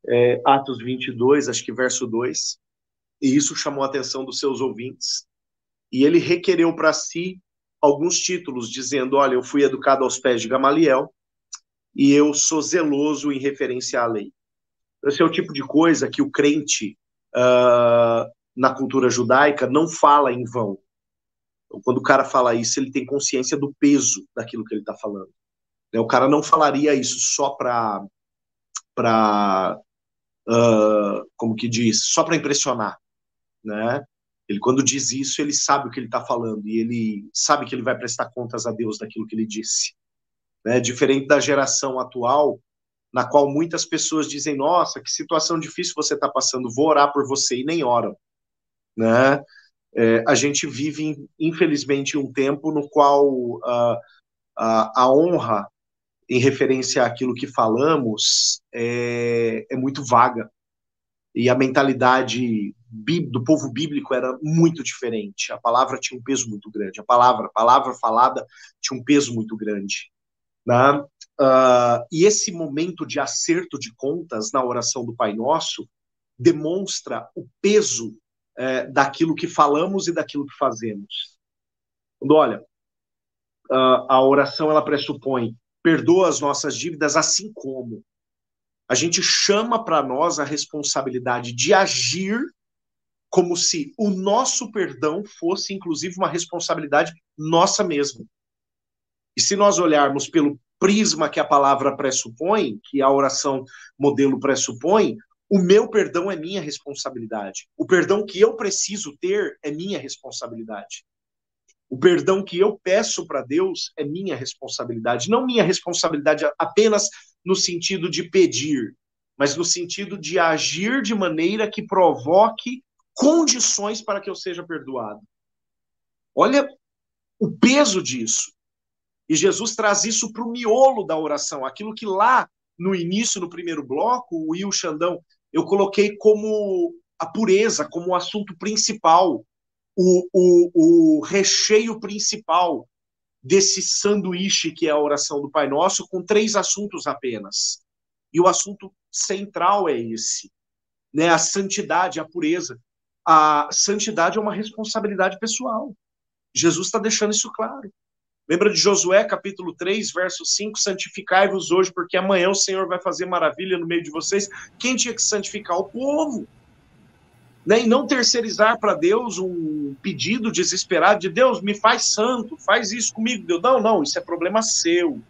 é, Atos 22, acho que verso 2, e isso chamou a atenção dos seus ouvintes. E ele requereu para si alguns títulos, dizendo: Olha, eu fui educado aos pés de Gamaliel e eu sou zeloso em referência à lei. Esse é o tipo de coisa que o crente uh, na cultura judaica não fala em vão. Então, quando o cara fala isso, ele tem consciência do peso daquilo que ele está falando. Né? O cara não falaria isso só para para uh, como que diz, só para impressionar, né? Ele quando diz isso, ele sabe o que ele está falando e ele sabe que ele vai prestar contas a Deus daquilo que ele disse. Né? Diferente da geração atual, na qual muitas pessoas dizem: Nossa, que situação difícil você está passando, vou orar por você e nem oram, né? É, a gente vive, infelizmente, um tempo no qual uh, a, a honra em referência àquilo que falamos, é, é muito vaga. E a mentalidade do povo bíblico era muito diferente. A palavra tinha um peso muito grande. A palavra, a palavra falada tinha um peso muito grande. Né? Uh, e esse momento de acerto de contas na oração do Pai Nosso demonstra o peso é, daquilo que falamos e daquilo que fazemos. Quando, olha, a oração ela pressupõe perdoa as nossas dívidas, assim como a gente chama para nós a responsabilidade de agir como se o nosso perdão fosse, inclusive, uma responsabilidade nossa mesma. E se nós olharmos pelo prisma que a palavra pressupõe, que a oração modelo pressupõe, o meu perdão é minha responsabilidade. O perdão que eu preciso ter é minha responsabilidade. O perdão que eu peço para Deus é minha responsabilidade. Não minha responsabilidade apenas no sentido de pedir, mas no sentido de agir de maneira que provoque condições para que eu seja perdoado. Olha o peso disso. E Jesus traz isso para o miolo da oração, aquilo que lá no início, no primeiro bloco, o Will Xandão, eu coloquei como a pureza, como o assunto principal, o, o, o recheio principal desse sanduíche que é a oração do Pai Nosso, com três assuntos apenas. E o assunto central é esse, né? A santidade, a pureza. A santidade é uma responsabilidade pessoal. Jesus está deixando isso claro. Lembra de Josué, capítulo 3, verso 5: Santificai-vos hoje, porque amanhã o Senhor vai fazer maravilha no meio de vocês. Quem tinha que santificar? O povo. Né? E não terceirizar para Deus um pedido desesperado de Deus, me faz santo, faz isso comigo. Deus, não, não, isso é problema seu.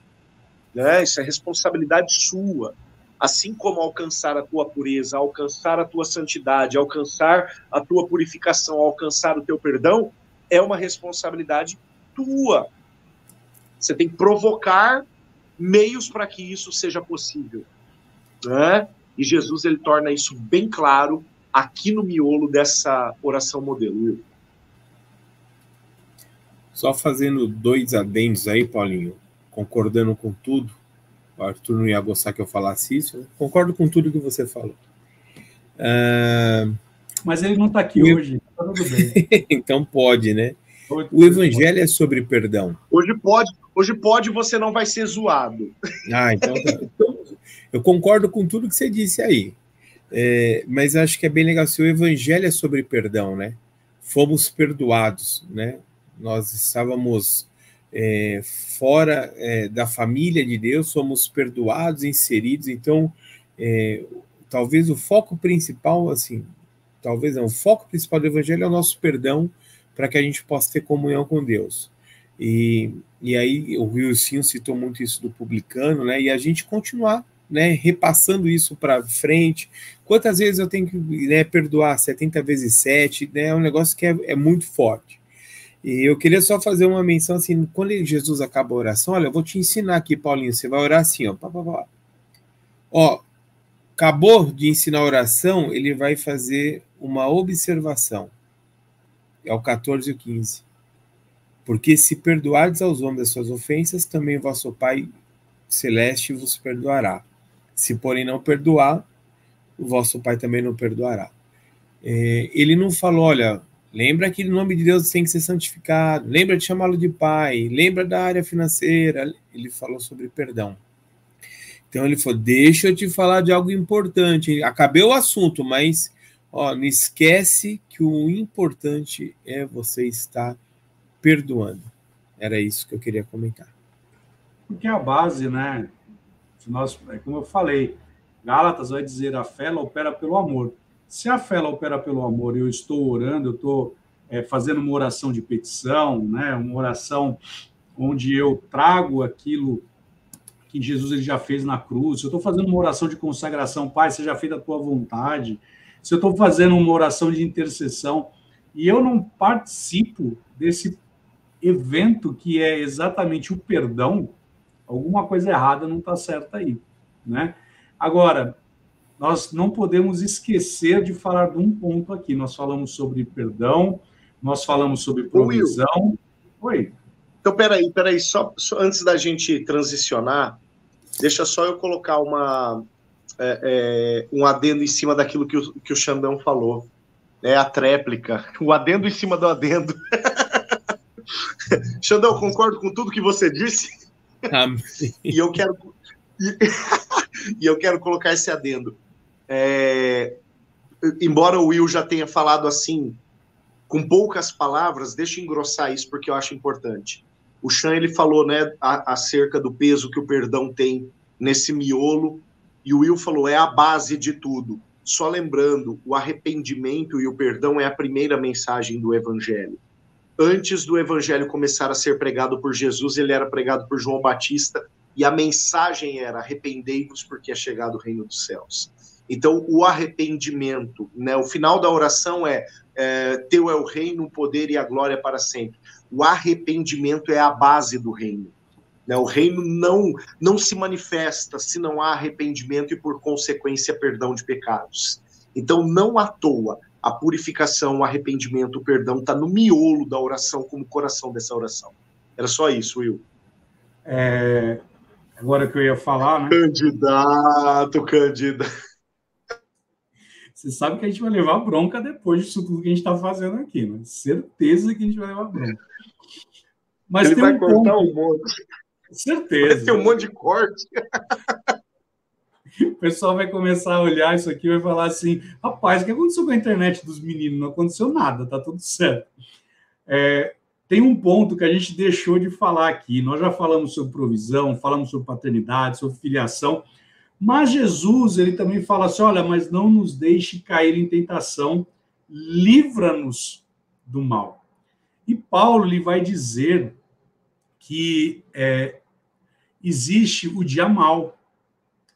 Né? Isso é responsabilidade sua assim como alcançar a tua pureza, alcançar a tua santidade, alcançar a tua purificação, alcançar o teu perdão, é uma responsabilidade tua. Você tem que provocar meios para que isso seja possível. Né? E Jesus ele torna isso bem claro aqui no miolo dessa oração modelo. Só fazendo dois adendos aí, Paulinho, concordando com tudo. O Arthur não ia gostar que eu falasse isso. Eu concordo com tudo que você falou. Uh... Mas ele não está aqui eu... hoje. Tá tudo bem. então pode, né? o evangelho é sobre perdão. Hoje pode, hoje pode, você não vai ser zoado. Ah, então, tá. então eu concordo com tudo que você disse aí. É, mas acho que é bem legal se o evangelho é sobre perdão, né? Fomos perdoados, né? Nós estávamos é, fora é, da família de Deus, somos perdoados, inseridos. Então, é, talvez o foco principal, assim, talvez não, o foco principal do Evangelho é o nosso perdão para que a gente possa ter comunhão com Deus. E, e aí o Wilson citou muito isso do publicano, né? E a gente continuar né, repassando isso para frente. Quantas vezes eu tenho que né, perdoar? 70 vezes 7, né? É um negócio que é, é muito forte. E eu queria só fazer uma menção assim, quando Jesus acaba a oração, olha, eu vou te ensinar aqui, Paulinho, você vai orar assim, ó. Pá, pá, pá. Ó, acabou de ensinar a oração, ele vai fazer uma observação. É o 14 e o 15. Porque se perdoardes aos homens as suas ofensas, também vosso Pai celeste vos perdoará. Se, porém, não perdoar, o vosso Pai também não perdoará. É, ele não falou, olha, Lembra que o nome de Deus tem que ser santificado. Lembra de chamá-lo de pai. Lembra da área financeira. Ele falou sobre perdão. Então ele falou: Deixa eu te falar de algo importante. Acabei o assunto, mas ó, não esquece que o importante é você estar perdoando. Era isso que eu queria comentar. Porque é a base, né? Nós, é como eu falei, Gálatas vai dizer: a fé ela opera pelo amor. Se a fé opera pelo amor, eu estou orando, eu estou é, fazendo uma oração de petição, né, uma oração onde eu trago aquilo que Jesus ele já fez na cruz, se eu estou fazendo uma oração de consagração, Pai, seja feita a tua vontade, se eu estou fazendo uma oração de intercessão e eu não participo desse evento que é exatamente o perdão, alguma coisa errada não está certa aí, né? Agora, nós não podemos esquecer de falar de um ponto aqui. Nós falamos sobre perdão, nós falamos sobre provisão. Oi. Então, peraí, peraí, só, só antes da gente transicionar, deixa só eu colocar uma, é, é, um adendo em cima daquilo que o, que o Xandão falou. É a tréplica, o adendo em cima do adendo. Xandão, concordo com tudo que você disse. Amém. E eu quero e, e eu quero colocar esse adendo. É, embora o Will já tenha falado assim, com poucas palavras, deixa eu engrossar isso porque eu acho importante. O Chan ele falou, né, acerca do peso que o perdão tem nesse miolo, e o Will falou é a base de tudo. só lembrando, o arrependimento e o perdão é a primeira mensagem do evangelho. Antes do evangelho começar a ser pregado por Jesus, ele era pregado por João Batista, e a mensagem era: arrependei-vos, porque é chegado o reino dos céus. Então, o arrependimento, né? O final da oração é, é teu é o reino, o poder e a glória para sempre. O arrependimento é a base do reino. Né? O reino não não se manifesta se não há arrependimento e por consequência perdão de pecados. Então, não à toa a purificação, o arrependimento, o perdão está no miolo da oração, como coração dessa oração. Era só isso, Will. É, agora que eu ia falar, né? Candidato, candidato. Você sabe que a gente vai levar bronca depois disso tudo que a gente está fazendo aqui, né? Certeza que a gente vai levar bronca. Mas Ele tem vai um cortar ponto... um monte. Certeza. Vai ter um monte de corte. O pessoal vai começar a olhar isso aqui e vai falar assim: rapaz, o que aconteceu com a internet dos meninos? Não aconteceu nada, tá tudo certo. É, tem um ponto que a gente deixou de falar aqui. Nós já falamos sobre provisão, falamos sobre paternidade, sobre filiação, mas Jesus, ele também fala assim: olha, mas não nos deixe cair em tentação, livra-nos do mal. E Paulo ele vai dizer que é, existe o dia mal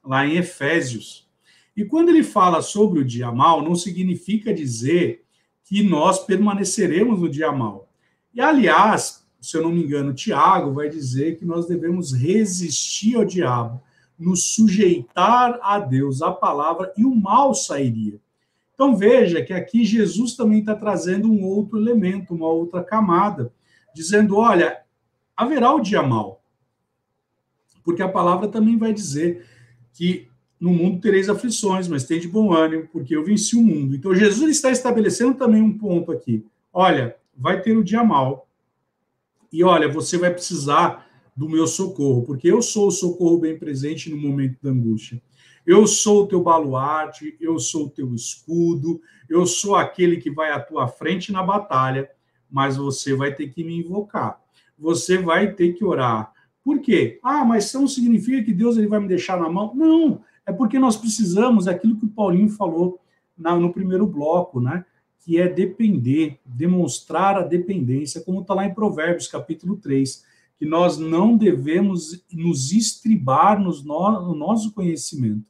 lá em Efésios. E quando ele fala sobre o dia mal, não significa dizer que nós permaneceremos no dia mal. E, aliás, se eu não me engano, Tiago vai dizer que nós devemos resistir ao diabo, nos sujeitar a Deus, a palavra, e o mal sairia. Então veja que aqui Jesus também está trazendo um outro elemento, uma outra camada, dizendo: olha, haverá o dia mal. Porque a palavra também vai dizer que no mundo tereis aflições, mas tem de bom ânimo, porque eu venci o mundo. Então, Jesus está estabelecendo também um ponto aqui. Olha, vai ter o dia mal. E olha, você vai precisar do meu socorro, porque eu sou o socorro bem presente no momento da angústia. Eu sou o teu baluarte, eu sou o teu escudo, eu sou aquele que vai à tua frente na batalha, mas você vai ter que me invocar. Você vai ter que orar. Por quê? Ah, mas isso não significa que Deus ele vai me deixar na mão? Não, é porque nós precisamos, é aquilo que o Paulinho falou na, no primeiro bloco, né? Que é depender, demonstrar a dependência, como está lá em Provérbios, capítulo 3, que nós não devemos nos estribar no nosso conhecimento,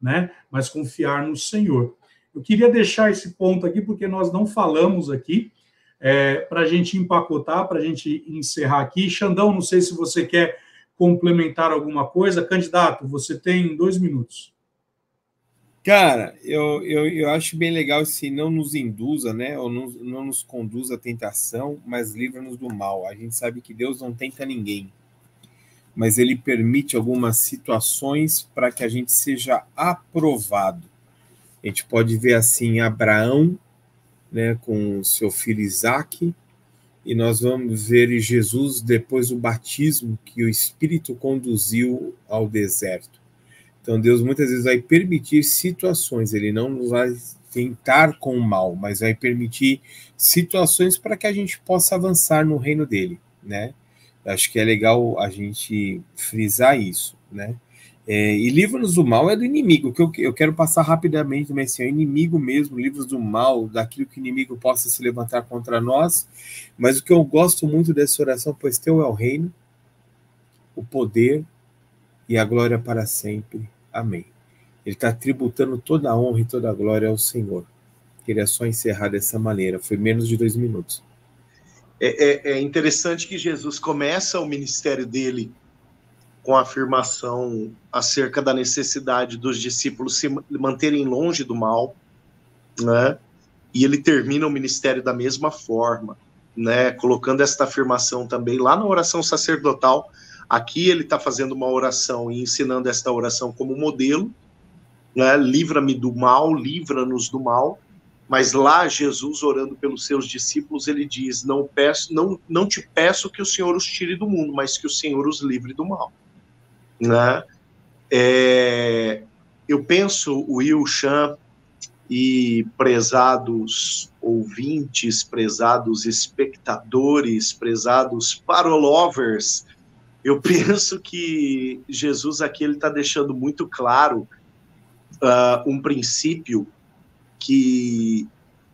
né? Mas confiar no Senhor. Eu queria deixar esse ponto aqui, porque nós não falamos aqui, é, para a gente empacotar, para a gente encerrar aqui. Xandão, não sei se você quer complementar alguma coisa. Candidato, você tem dois minutos. Cara, eu, eu, eu acho bem legal se não nos induza, né? Ou não, não nos conduz à tentação, mas livra-nos do mal. A gente sabe que Deus não tenta ninguém, mas Ele permite algumas situações para que a gente seja aprovado. A gente pode ver assim Abraão né, com seu filho Isaac, e nós vamos ver Jesus depois do batismo que o Espírito conduziu ao deserto. Então Deus muitas vezes vai permitir situações, ele não nos vai tentar com o mal, mas vai permitir situações para que a gente possa avançar no reino dele, né? Acho que é legal a gente frisar isso, né? É, e livros do mal é do inimigo, que eu, eu quero passar rapidamente, mas assim, é inimigo mesmo, livros do mal, daquilo que o inimigo possa se levantar contra nós. Mas o que eu gosto muito dessa oração, pois teu é o reino, o poder e a glória para sempre. Amém. Ele está tributando toda a honra e toda a glória ao Senhor. Queria só encerrar dessa maneira, foi menos de dois minutos. É, é, é interessante que Jesus começa o ministério dele com a afirmação acerca da necessidade dos discípulos se manterem longe do mal, né? E ele termina o ministério da mesma forma, né? Colocando esta afirmação também lá na oração sacerdotal. Aqui ele está fazendo uma oração e ensinando esta oração como modelo, né? Livra-me do mal, livra-nos do mal. Mas lá Jesus orando pelos seus discípulos, ele diz: "Não peço, não, não te peço que o Senhor os tire do mundo, mas que o Senhor os livre do mal." Né? É, eu penso, Will Chan e prezados ouvintes, prezados espectadores, prezados parolovers, eu penso que Jesus aqui ele está deixando muito claro uh, um princípio que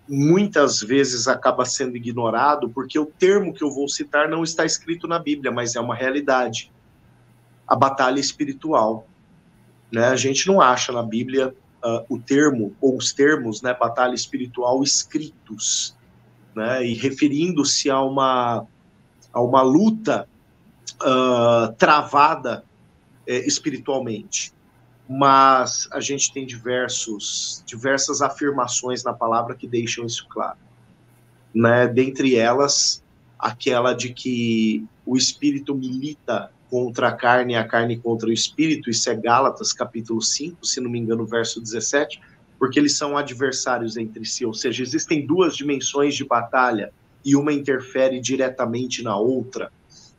muitas vezes acaba sendo ignorado, porque o termo que eu vou citar não está escrito na Bíblia, mas é uma realidade. A batalha espiritual. Né? A gente não acha na Bíblia uh, o termo, ou os termos, né, batalha espiritual escritos, né? e referindo-se a uma, a uma luta uh, travada uh, espiritualmente mas a gente tem diversos, diversas afirmações na palavra que deixam isso claro. Né? Dentre elas, aquela de que o espírito milita contra a carne e a carne contra o espírito, isso é Gálatas capítulo 5, se não me engano, verso 17, porque eles são adversários entre si, ou seja, existem duas dimensões de batalha e uma interfere diretamente na outra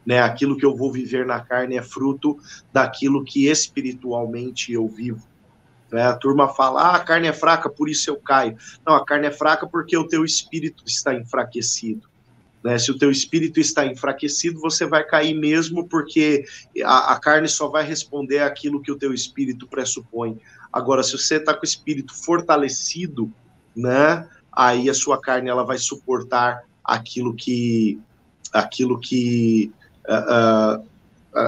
né? Aquilo que eu vou viver na carne é fruto daquilo que espiritualmente eu vivo. Né? A turma fala: ah, a carne é fraca, por isso eu caio. Não, a carne é fraca porque o teu espírito está enfraquecido. Né? Se o teu espírito está enfraquecido, você vai cair mesmo, porque a, a carne só vai responder aquilo que o teu espírito pressupõe. Agora, se você está com o espírito fortalecido, né? Aí a sua carne ela vai suportar aquilo que aquilo que uh,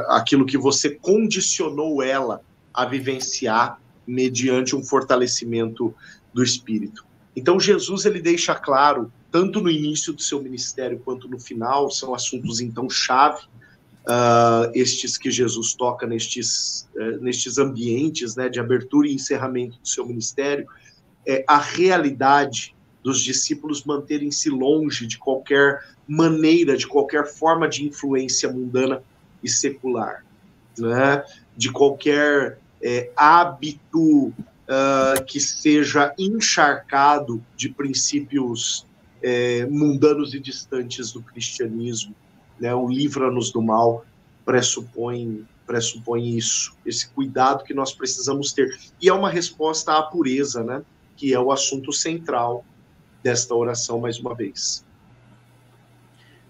aquilo que você condicionou ela a vivenciar mediante um fortalecimento do espírito. Então Jesus ele deixa claro, tanto no início do seu ministério quanto no final, são assuntos então chave, uh, estes que Jesus toca nestes, uh, nestes ambientes né, de abertura e encerramento do seu ministério, é a realidade dos discípulos manterem-se longe de qualquer maneira, de qualquer forma de influência mundana e secular, né? de qualquer é, hábito uh, que seja encharcado de princípios é, mundanos e distantes do cristianismo. Né? O Livra-nos do Mal pressupõe, pressupõe isso, esse cuidado que nós precisamos ter. E é uma resposta à pureza, né? que é o assunto central desta oração mais uma vez.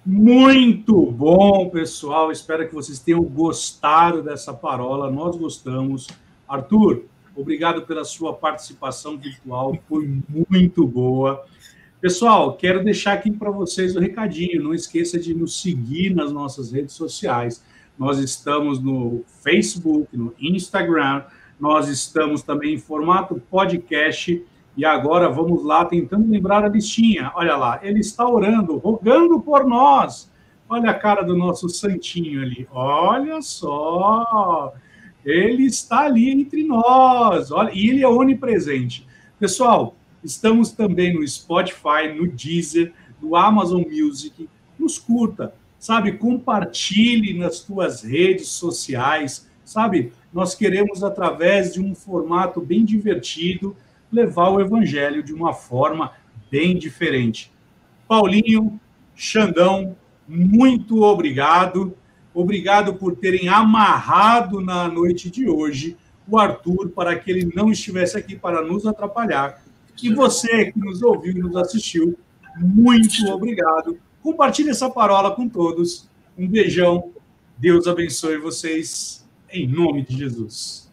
Muito bom, pessoal. Espero que vocês tenham gostado dessa parola. Nós gostamos. Arthur, obrigado pela sua participação virtual, foi muito boa. Pessoal, quero deixar aqui para vocês o recadinho. Não esqueça de nos seguir nas nossas redes sociais. Nós estamos no Facebook, no Instagram, nós estamos também em formato podcast e agora vamos lá, tentando lembrar a listinha. Olha lá, ele está orando, rogando por nós. Olha a cara do nosso santinho ali. Olha só. Ele está ali entre nós. Olha, e ele é onipresente. Pessoal, estamos também no Spotify, no Deezer, no Amazon Music. Nos curta, sabe? Compartilhe nas tuas redes sociais, sabe? Nós queremos, através de um formato bem divertido, levar o evangelho de uma forma bem diferente. Paulinho, Xandão, muito obrigado. Obrigado por terem amarrado na noite de hoje o Arthur para que ele não estivesse aqui para nos atrapalhar. E você que nos ouviu e nos assistiu, muito obrigado. Compartilhe essa parola com todos. Um beijão. Deus abençoe vocês em nome de Jesus.